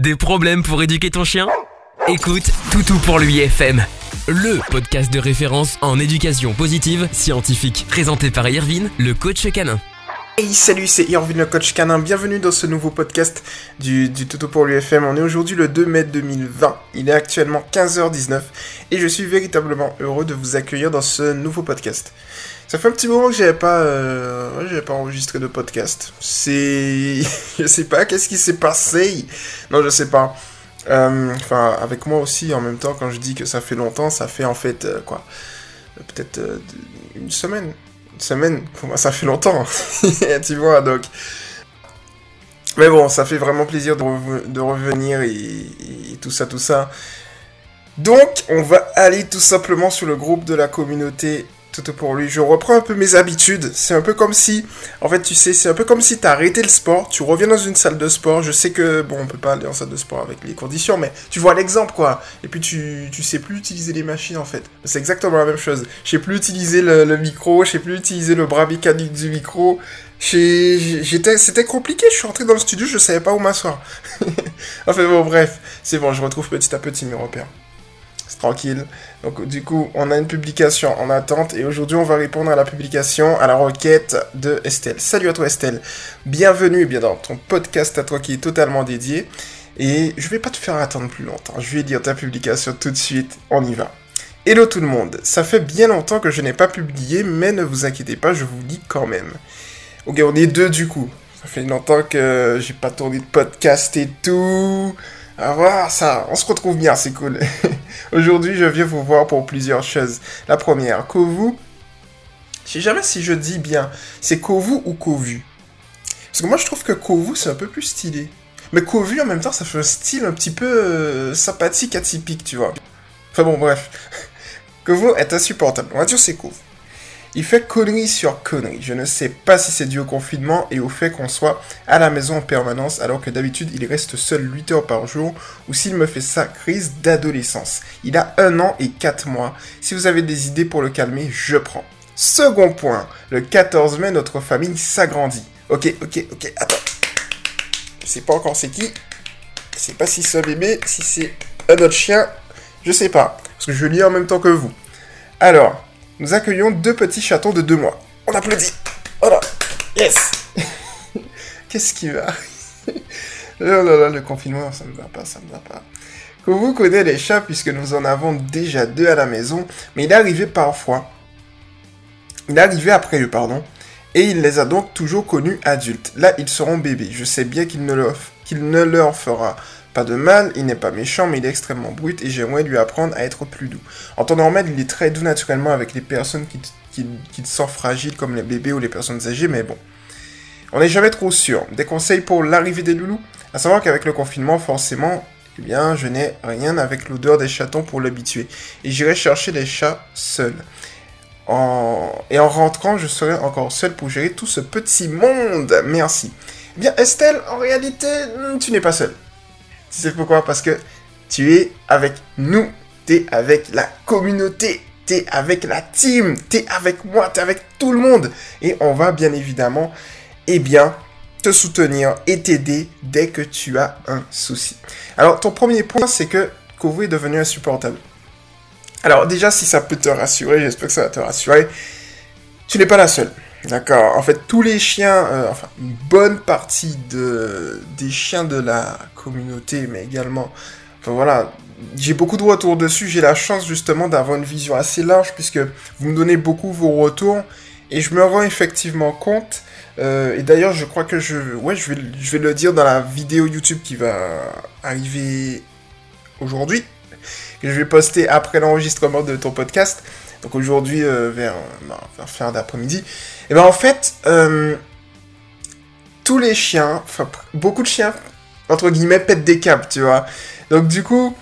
Des problèmes pour éduquer ton chien? Écoute Toutou pour lui FM, le podcast de référence en éducation positive scientifique, présenté par Irvine, le coach canin. Hey salut, c'est Irvine le coach canin, bienvenue dans ce nouveau podcast du, du Toutou pour l'UFM. On est aujourd'hui le 2 mai 2020, il est actuellement 15h19 et je suis véritablement heureux de vous accueillir dans ce nouveau podcast. Ça fait un petit moment que j'avais pas, euh, pas enregistré de podcast. C'est, je sais pas, qu'est-ce qui s'est passé? Non, je sais pas. Euh, enfin, avec moi aussi, en même temps, quand je dis que ça fait longtemps, ça fait en fait euh, quoi? Peut-être euh, une semaine. Une semaine, ça fait longtemps. tu vois, donc. Mais bon, ça fait vraiment plaisir de, rev- de revenir et tout ça, tout ça. Donc, on va aller tout simplement sur le groupe de la communauté tout pour lui. Je reprends un peu mes habitudes. C'est un peu comme si, en fait, tu sais, c'est un peu comme si t'as arrêté le sport, tu reviens dans une salle de sport. Je sais que, bon, on peut pas aller en salle de sport avec les conditions, mais tu vois l'exemple, quoi. Et puis tu, tu sais plus utiliser les machines, en fait. C'est exactement la même chose. Je sais plus utiliser le, micro, je sais plus utiliser le bras mécanique du micro. J'étais, c'était compliqué. Je suis rentré dans le studio, je savais pas où m'asseoir. enfin bon, bref, c'est bon, je retrouve petit à petit mes repères. C'est tranquille. Donc du coup, on a une publication en attente et aujourd'hui on va répondre à la publication, à la requête de Estelle. Salut à toi Estelle. Bienvenue bien dans ton podcast à toi qui est totalement dédié. Et je vais pas te faire attendre plus longtemps. Je vais lire ta publication tout de suite. On y va. Hello tout le monde. Ça fait bien longtemps que je n'ai pas publié, mais ne vous inquiétez pas, je vous lis quand même. Ok, on est deux du coup. Ça fait longtemps que j'ai pas tourné de podcast et tout. Ah voilà, ça, on se retrouve bien, c'est cool. Aujourd'hui, je viens vous voir pour plusieurs choses. La première, Kovu. Je sais jamais si je dis bien. C'est Kovu ou Kovu? Parce que moi, je trouve que Kovu, c'est un peu plus stylé. Mais Kovu, en même temps, ça fait un style un petit peu euh, sympathique, atypique, tu vois. Enfin bon, bref. Kovu est insupportable. On va dire c'est Kovu. Il fait connerie sur connerie. Je ne sais pas si c'est dû au confinement et au fait qu'on soit à la maison en permanence alors que d'habitude il reste seul 8 heures par jour ou s'il me fait sa crise d'adolescence. Il a un an et 4 mois. Si vous avez des idées pour le calmer, je prends. Second point, le 14 mai, notre famille s'agrandit. Ok, ok, ok, attends. Je sais pas encore c'est qui. Je sais pas si c'est un bébé, si c'est un autre chien. Je sais pas. Parce que je lis en même temps que vous. Alors, nous accueillons deux petits chatons de deux mois. On applaudit. Voilà. Yes. Qu'est-ce qui va Oh là là, le confinement, ça ne va pas, ça ne va pas. Que vous connaissez les chats puisque nous en avons déjà deux à la maison, mais il est arrivé parfois. Il est arrivé après eux, pardon. Et il les a donc toujours connus adultes. Là, ils seront bébés. Je sais bien qu'il ne, leur, qu'il ne leur fera pas de mal, il n'est pas méchant, mais il est extrêmement brut et j'aimerais lui apprendre à être plus doux. En temps normal, il est très doux naturellement avec les personnes qui, qui, qui sont fragiles comme les bébés ou les personnes âgées, mais bon. On n'est jamais trop sûr. Des conseils pour l'arrivée des loulous? À savoir qu'avec le confinement, forcément, eh bien, je n'ai rien avec l'odeur des chatons pour l'habituer. Et j'irai chercher les chats seuls. Et en rentrant, je serai encore seul pour gérer tout ce petit monde. Merci. Eh bien, Estelle, en réalité, tu n'es pas seule. Tu sais pourquoi? Parce que tu es avec nous. Tu es avec la communauté. Tu es avec la team. Tu es avec moi. Tu es avec tout le monde. Et on va bien évidemment, eh bien, te soutenir et t'aider dès que tu as un souci. Alors, ton premier point, c'est que Kovu est devenu insupportable. Alors, déjà, si ça peut te rassurer, j'espère que ça va te rassurer, tu n'es pas la seule. D'accord. En fait, tous les chiens, euh, enfin, une bonne partie de, des chiens de la communauté, mais également, enfin voilà, j'ai beaucoup de retours dessus. J'ai la chance justement d'avoir une vision assez large puisque vous me donnez beaucoup vos retours et je me rends effectivement compte. euh, et d'ailleurs, je crois que je, ouais, je vais, je vais le dire dans la vidéo YouTube qui va arriver aujourd'hui, que je vais poster après l'enregistrement de ton podcast. Donc aujourd'hui euh, vers, vers fin d'après-midi. Et ben en fait, euh, tous les chiens, enfin beaucoup de chiens, entre guillemets, pètent des câbles, tu vois. Donc du coup,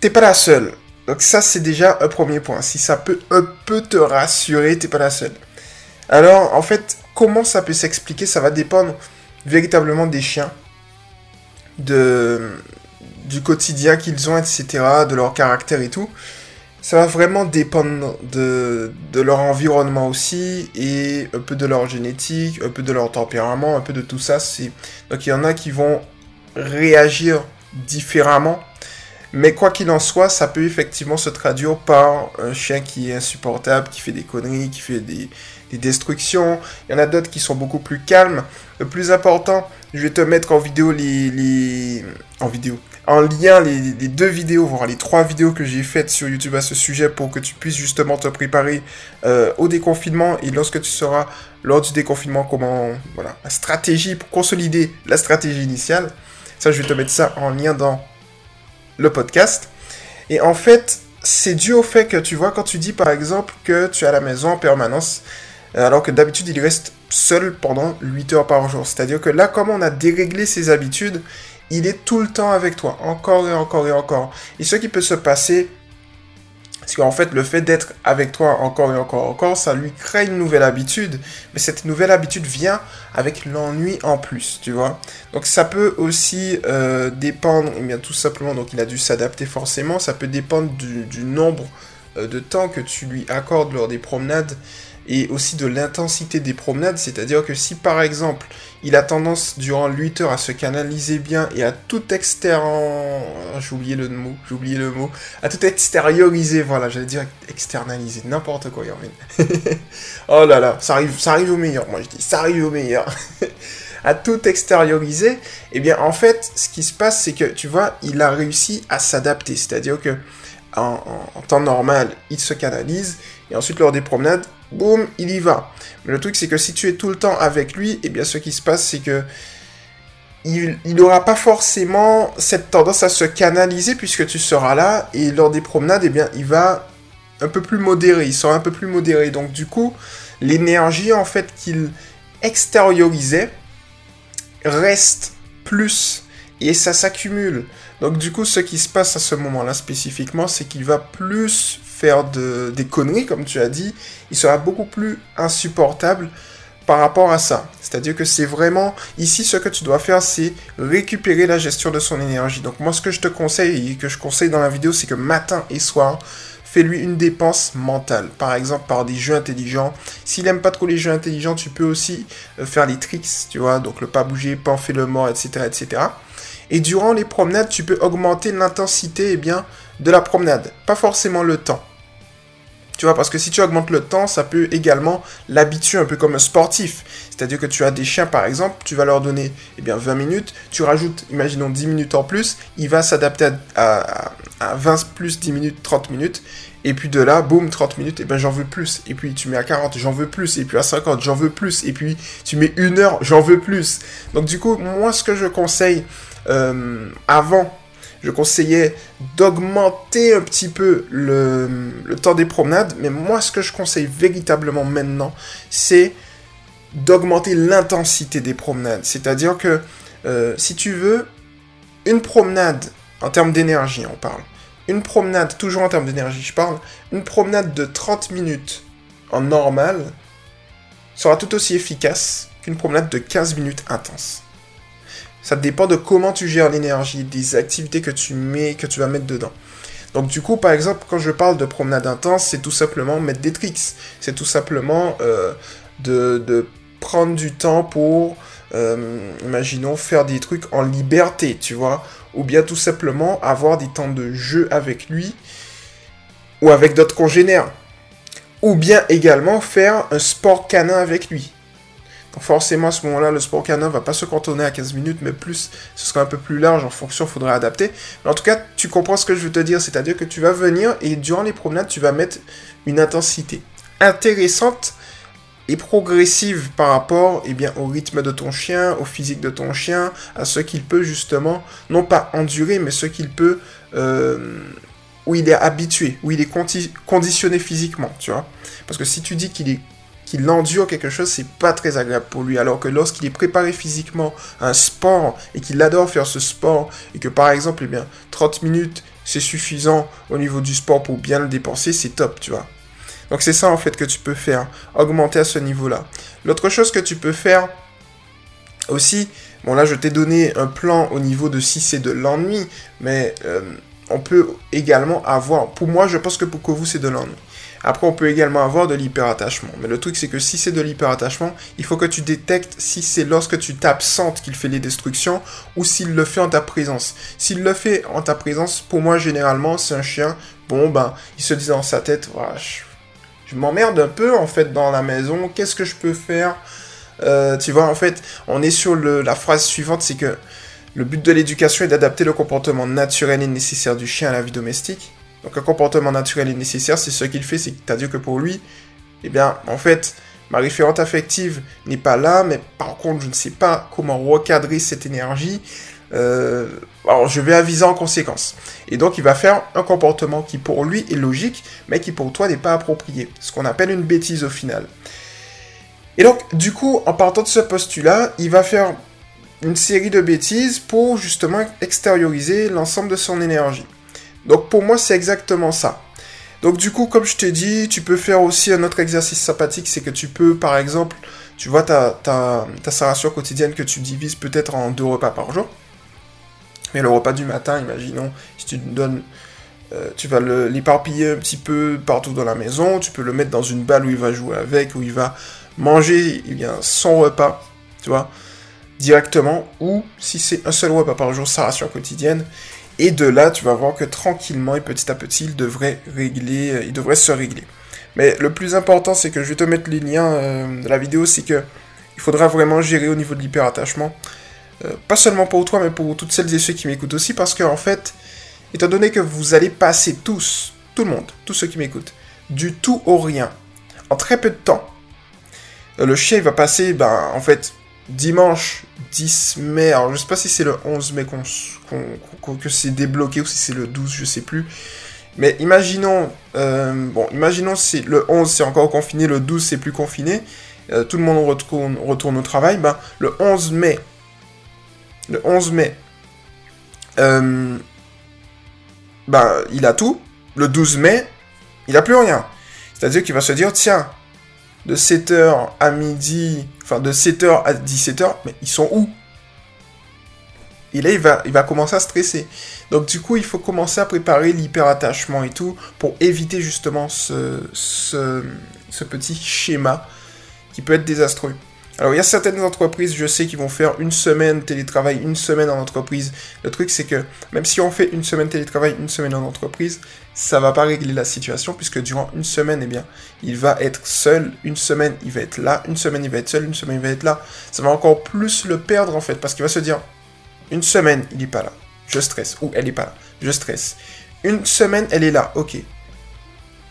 t'es pas la seule. Donc ça c'est déjà un premier point. Si ça peut un peu te rassurer, t'es pas la seule. Alors en fait, comment ça peut s'expliquer? Ça va dépendre véritablement des chiens, de du quotidien qu'ils ont, etc., de leur caractère et tout ça va vraiment dépendre de, leur environnement aussi et un peu de leur génétique, un peu de leur tempérament, un peu de tout ça. Donc il y en a qui vont réagir différemment. Mais quoi qu'il en soit, ça peut effectivement se traduire par un chien qui est insupportable, qui fait des conneries, qui fait des, destructions. Il y en a d'autres qui sont beaucoup plus calmes. Le plus important, je vais te mettre en vidéo les... En vidéo en lien les, deux vidéos, voire les trois vidéos que j'ai faites sur YouTube à ce sujet pour que tu puisses justement te préparer euh, au déconfinement et lorsque tu seras lors du déconfinement, comment, voilà, la stratégie pour consolider la stratégie initiale. Ça, je vais te mettre ça en lien dans le podcast. Et en fait, c'est dû au fait que tu vois, quand tu dis par exemple que tu es à la maison en permanence, euh, alors que d'habitude il reste seul pendant 8 heures par jour. C'est-à-dire que là, comme on a déréglé ses habitudes, il est tout le temps avec toi, encore et encore et encore. Et ce qui peut se passer, c'est qu'en fait, le fait d'être avec toi encore et encore et encore, ça lui crée une nouvelle habitude. Mais cette nouvelle habitude vient avec l'ennui en plus, tu vois. Donc ça peut aussi euh, dépendre, et eh bien tout simplement, donc il a dû s'adapter forcément, ça peut dépendre du, nombre euh, de temps que tu lui accordes lors des promenades et aussi de l'intensité des promenades, c'est-à-dire que si par exemple il a tendance durant 8 heures à se canaliser bien et à tout extérieur... J'ai oublié le mot, j'ai oublié le mot. À tout extérioriser, voilà, j'allais dire externaliser, n'importe quoi, Yormin. oh là là, ça arrive, ça arrive au meilleur, moi je dis, ça arrive au meilleur. à tout extérioriser, eh bien en fait, ce qui se passe, c'est que, tu vois, il a réussi à s'adapter, c'est-à-dire que en, temps normal, il se canalise, et ensuite lors des promenades, boum, il y va. Mais le truc, c'est que si tu es tout le temps avec lui, eh bien, ce qui se passe, c'est que il n'aura pas forcément cette tendance à se canaliser puisque tu seras là et lors des promenades, eh bien, il va un peu plus modéré, il sera un peu plus modéré. Donc, du coup, l'énergie, en fait, qu'il extériorisait reste plus et ça s'accumule. Donc, du coup, ce qui se passe à ce moment-là spécifiquement, c'est qu'il va plus faire de, des conneries, comme tu as dit, il sera beaucoup plus insupportable par rapport à ça. C'est-à-dire que c'est vraiment, ici, ce que tu dois faire, c'est récupérer la gestion de son énergie. Donc moi, ce que je te conseille et que je conseille dans la vidéo, c'est que matin et soir, fais-lui une dépense mentale. Par exemple, par des jeux intelligents. S'il aime pas trop les jeux intelligents, tu peux aussi euh, faire les tricks, tu vois, donc le pas bouger, pas le mort, etc., etc. Et durant les promenades, tu peux augmenter l'intensité, eh de la promenade. Pas forcément le temps. Tu vois, parce que si tu augmentes le temps, ça peut également l'habituer un peu comme un sportif. C'est-à-dire que tu as des chiens, par exemple, tu vas leur donner eh bien, 20 minutes, tu rajoutes, imaginons, 10 minutes en plus, il va s'adapter à, 20 plus 10 minutes, 30 minutes, et puis de là, boum, 30 minutes, et ben j'en veux plus. Et puis tu mets à 40, j'en veux plus. Et puis à 50, j'en veux plus. Et puis tu mets une heure, j'en veux plus. Donc du coup, moi ce que je conseille euh, avant je conseillais d'augmenter un petit peu le, temps des promenades, mais moi ce que je conseille véritablement maintenant, c'est d'augmenter l'intensité des promenades. C'est-à-dire que euh, si tu veux, une promenade en termes d'énergie, on parle. Une promenade, toujours en termes d'énergie, je parle. Une promenade de 30 minutes en normal sera tout aussi efficace qu'une promenade de 15 minutes intense. Ça dépend de comment tu gères l'énergie, des activités que tu mets, que tu vas mettre dedans. Donc du coup, par exemple, quand je parle de promenade intense, c'est tout simplement mettre des tricks. C'est tout simplement euh, de, prendre du temps pour, euh, imaginons, faire des trucs en liberté, tu vois. Ou bien tout simplement avoir des temps de jeu avec lui ou avec d'autres congénères. Ou bien également faire un sport canin avec lui. Forcément, à ce moment-là, le sport canin va pas se cantonner à 15 minutes, mais plus, ce sera un peu plus large en fonction, faudra adapter. Mais en tout cas, tu comprends ce que je veux te dire, c'est-à-dire que tu vas venir et durant les promenades, tu vas mettre une intensité intéressante progressive par rapport eh bien, au rythme de ton chien, au physique de ton chien, à ce qu'il peut justement, non pas endurer, mais ce qu'il peut, euh, où il est habitué, où il est conditionné physiquement, tu vois. Parce que si tu dis qu'il est qu'il endure quelque chose, c'est pas très agréable pour lui. Alors que lorsqu'il est préparé physiquement un sport et qu'il adore faire ce sport et que par exemple, eh bien, 30 minutes, c'est suffisant au niveau du sport pour bien le dépenser, c'est top, tu vois. Donc c'est ça en fait que tu peux faire, augmenter à ce niveau-là. L'autre chose que tu peux faire aussi, bon là je t'ai donné un plan au niveau de si c'est de l'ennui, mais euh, on peut également avoir, pour moi je pense que pour que vous c'est de l'ennui. Après, on peut également avoir de l'hyperattachement. Mais le truc, c'est que si c'est de l'hyperattachement, il faut que tu détectes si c'est lorsque tu t'absentes qu'il fait les destructions ou s'il le fait en ta présence. S'il le fait en ta présence, pour moi, généralement, c'est un chien. Bon, ben, il se dit dans sa tête, je, m'emmerde un peu, en fait, dans la maison. Qu'est-ce que je peux faire? Euh, Tu vois, en fait, on est sur la phrase suivante, c'est que le but de l'éducation est d'adapter le comportement naturel et nécessaire du chien à la vie domestique. Donc un comportement naturel et nécessaire, c'est ce qu'il fait, c'est-à-dire que pour lui, eh bien, en fait, ma référente affective n'est pas là, mais par contre, je ne sais pas comment recadrer cette énergie. Euh, alors, je vais aviser en conséquence. Et donc, il va faire un comportement qui pour lui est logique, mais qui pour toi n'est pas approprié. Ce qu'on appelle une bêtise au final. Et donc, du coup, en partant de ce postulat, il va faire une série de bêtises pour justement extérioriser l'ensemble de son énergie. Donc pour moi, c'est exactement ça. Donc du coup, comme je t'ai dit, tu peux faire aussi un autre exercice sympathique, c'est que tu peux, par exemple, tu vois ta, ta, ta quotidienne que tu divises peut-être en deux repas par jour. Mais le repas du matin, imaginons, si tu donnes, euh, tu vas l'éparpiller un petit peu partout dans la maison, tu peux le mettre dans une balle où il va jouer avec, où il va manger bien, son repas, tu vois, directement, ou si c'est un seul repas par jour, sa ration quotidienne, et de là, tu vas voir que tranquillement et petit à petit, il devrait régler, euh, il devrait se régler. Mais le plus important, c'est que je vais te mettre les liens euh, de la vidéo, c'est que il faudra vraiment gérer au niveau de l'hyperattachement. Euh, pas seulement pour toi, mais pour toutes celles et ceux qui m'écoutent aussi, parce qu'en en fait, étant donné que vous allez passer tous, tout le monde, tous ceux qui m'écoutent, du tout au rien, en très peu de temps, le chien va passer, ben, en fait, dimanche 10 mai, alors je sais pas si c'est le 11 mai qu'on, que c'est débloqué ou si c'est le 12, je sais plus. Mais imaginons, euh, bon, imaginons c'est le 11 c'est encore confiné, le 12 c'est plus confiné, euh, tout le monde retourne, retourne au travail, ben, le 11 mai, le 11 mai, euh, ben, il a tout, le 12 mai, il a plus rien. C'est-à-dire qu'il va se dire, tiens, de 7h à midi, enfin de 7h à 17h, mais ils sont où? Et là, il va, il va commencer à stresser. Donc du coup, il faut commencer à préparer l'hyperattachement et tout pour éviter justement ce petit schéma qui peut être désastreux. Alors, il y a certaines entreprises, je sais, qui vont faire une semaine télétravail, une semaine en entreprise. Le truc, c'est que même si on fait une semaine télétravail, une semaine en entreprise, ça va pas régler la situation puisque durant une semaine, eh bien, il va être seul. Une semaine, il va être là. Une semaine, il va être seul. Une semaine, il va être là. Ça va encore plus le perdre en fait parce qu'il va se dire une semaine, il est pas là. Je stresse. Ou elle est pas là. Je stresse. Une semaine, elle est là. Ok.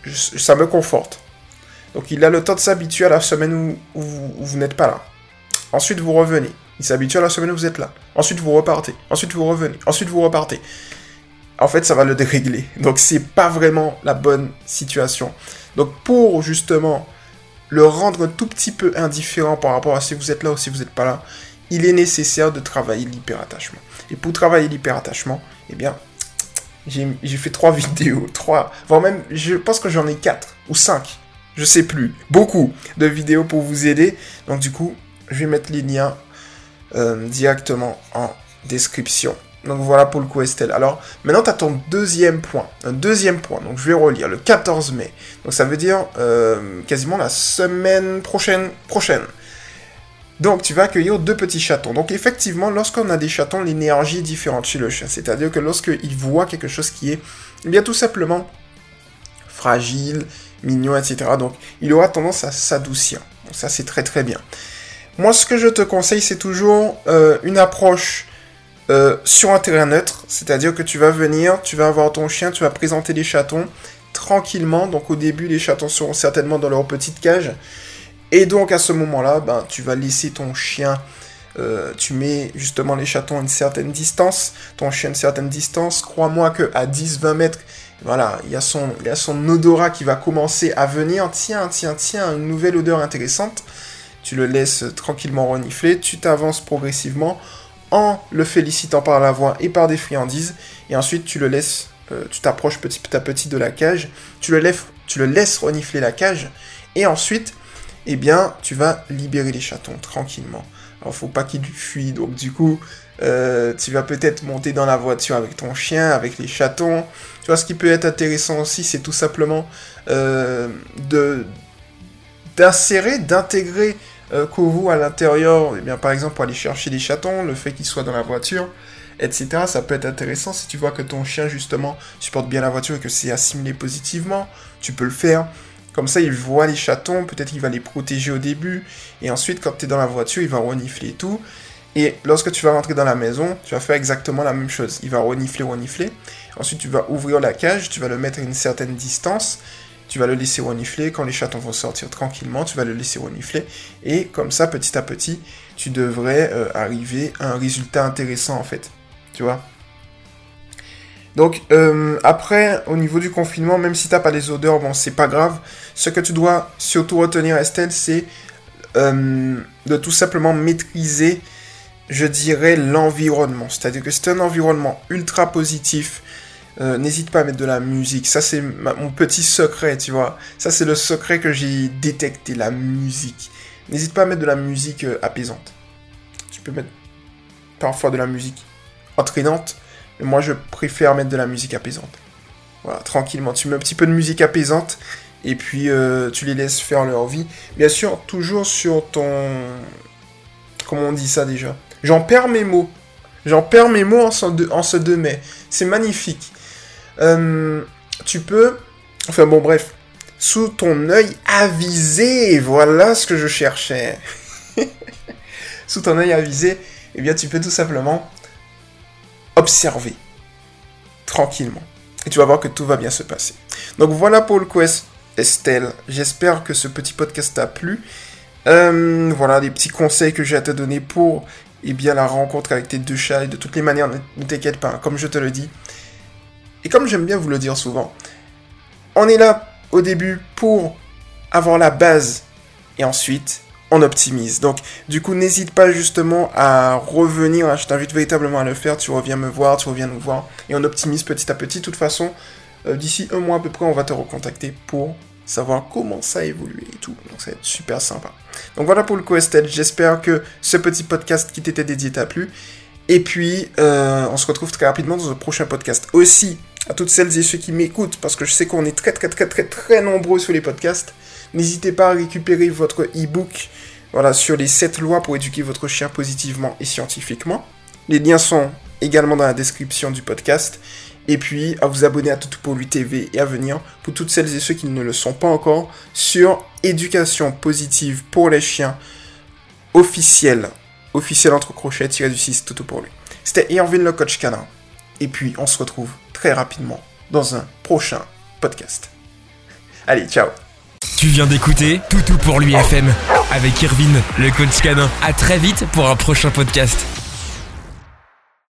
ça me conforte. Donc il a le temps de s'habituer à la semaine où, vous, n'êtes pas là. Ensuite vous revenez. Il s'habitue à la semaine où vous êtes là. Ensuite vous repartez. Ensuite vous revenez. Ensuite vous repartez. En fait ça va le dérégler. Donc c'est pas vraiment la bonne situation. Donc pour justement le rendre un tout petit peu indifférent par rapport à si vous êtes là ou si vous n'êtes pas là, il est nécessaire de travailler l'hyperattachement. Et pour travailler l'hyperattachement, eh bien, j'ai fait trois vidéos, trois, voire même, je pense que j'en ai quatre ou cinq je sais plus, beaucoup de vidéos pour vous aider. Donc du coup, je vais mettre les liens euh, directement en description. Donc voilà pour le coup Estelle. Alors maintenant tu as ton deuxième point. Un deuxième point. Donc je vais relire le 14 mai. Donc ça veut dire euh, quasiment la semaine prochaine. prochaine. Donc tu vas accueillir deux petits chatons. Donc effectivement, lorsqu'on a des chatons, l'énergie est différente chez le chien. C'est-à-dire que lorsqu'il voit quelque chose qui est eh bien tout simplement fragile, mignon, etc. Donc il aura tendance à s'adoucir. Donc ça c'est très très bien. Moi ce que je te conseille c'est toujours euh, une approche euh, sur un terrain neutre. C'est-à-dire que tu vas venir, tu vas avoir ton chien, tu vas présenter les chatons tranquillement. Donc au début les chatons seront certainement dans leur petite cage. Et donc à ce moment-là, ben, tu vas laisser ton chien euh, tu mets justement les chatons à une certaine distance, ton chien à une certaine distance. Crois-moi que à 10-20 mètres, voilà, il y, a son, odorat qui va commencer à venir. Tiens, tiens, tiens, une nouvelle odeur intéressante. Tu le laisses tranquillement renifler, tu t'avances progressivement en le félicitant par la voix et par des friandises. Et ensuite, tu le laisses, euh, tu t'approches petit à petit de la cage, tu le, laisses, tu le laisses renifler la cage. Et ensuite, eh bien, tu vas libérer les chatons tranquillement. Alors, faut pas qu'ils fuient, donc du coup, Euh, tu vas peut-être monter dans la voiture avec ton chien, avec les chatons. Tu vois, ce qui peut être intéressant aussi, c'est tout simplement euh, d'insérer, d'intégrer euh, à l'intérieur, eh par exemple, pour aller chercher des chatons, le fait qu'ils soient dans la voiture, etc. Ça peut être intéressant si tu vois que ton chien, justement, supporte bien la voiture et que c'est assimilé positivement. Tu peux le faire. Comme ça, il voit les chatons, peut-être qu'il va les protéger au début, et ensuite, quand tu es dans la voiture, il va renifler tout. Et lorsque tu vas rentrer dans la maison, tu vas faire exactement la même chose. Il va renifler, renifler. Ensuite, tu vas ouvrir la cage, tu vas le mettre à une certaine distance, tu vas le laisser renifler. Quand les chatons vont sortir tranquillement, tu vas le laisser renifler. Et comme ça, petit à petit, tu devrais euh, arriver à un résultat intéressant en fait. Tu vois? Donc euh, après, au niveau du confinement, même si tu n'as pas les odeurs, bon, c'est pas grave. Ce que tu dois surtout retenir, Estelle, c'est euh, de tout simplement maîtriser, je dirais, l'environnement. C'est-à-dire que c'est un environnement ultra positif. Euh, n'hésite pas à mettre de la musique. Ça, c'est mon petit secret, tu vois. Ça, c'est le secret que j'ai détecté, la musique. N'hésite pas à mettre de la musique apaisante. Tu peux mettre parfois de la musique entraînante moi, je préfère mettre de la musique apaisante. Voilà, tranquillement. Tu mets un petit peu de musique apaisante et puis euh, tu les laisses faire leur vie. Bien sûr, toujours sur ton... Comment on dit ça déjà? J'en perds mes mots. J'en perds mes mots en ce 2, mai. C'est magnifique. Euh, tu peux... Enfin bon, bref. Sous ton œil avisé, voilà ce que je cherchais. Sous ton œil avisé, eh bien tu peux tout simplement observer tranquillement. Et tu vas voir que tout va bien se passer. Donc voilà pour le quest Estelle. J'espère que ce petit podcast t'a plu. Euh, voilà des petits conseils que j'ai à te donner pour eh bien, la rencontre avec tes deux chats. Et de toutes les manières, ne t'inquiète pas, comme je te le dis. Et comme j'aime bien vous le dire souvent, on est là au début pour avoir la base. Et ensuite, on optimise. Donc, du coup, n'hésite pas justement à revenir. Je t'invite véritablement à le faire. Tu reviens me voir, tu reviens nous voir. Et on optimise petit à petit. De toute façon, euh, d'ici un mois à peu près, on va te recontacter pour savoir comment ça a évolué et tout. Donc, ça va être super sympa. Donc, voilà pour le Quested. J'espère que ce petit podcast qui t'était dédié t'a plu. Et puis, euh, on se retrouve très rapidement dans un prochain podcast. Aussi, à toutes celles et ceux qui m'écoutent, parce que je sais qu'on est très, très, très, très, très nombreux sur les podcasts. N'hésitez pas à récupérer votre e-book voilà, sur les 7 lois pour éduquer votre chien positivement et scientifiquement. Les liens sont également dans la description du podcast. Et puis à vous abonner à Tout pour lui TV et à venir, pour toutes celles et ceux qui ne le sont pas encore, sur éducation positive pour les chiens officiel. Officiel entre crochets, tiré du 6, Toto pour lui. C'était Irvin le coach canin. Et puis on se retrouve très rapidement dans un prochain podcast. Allez, ciao tu viens d'écouter Toutou pour l'UFM avec Irvine, le coach canin. À très vite pour un prochain podcast.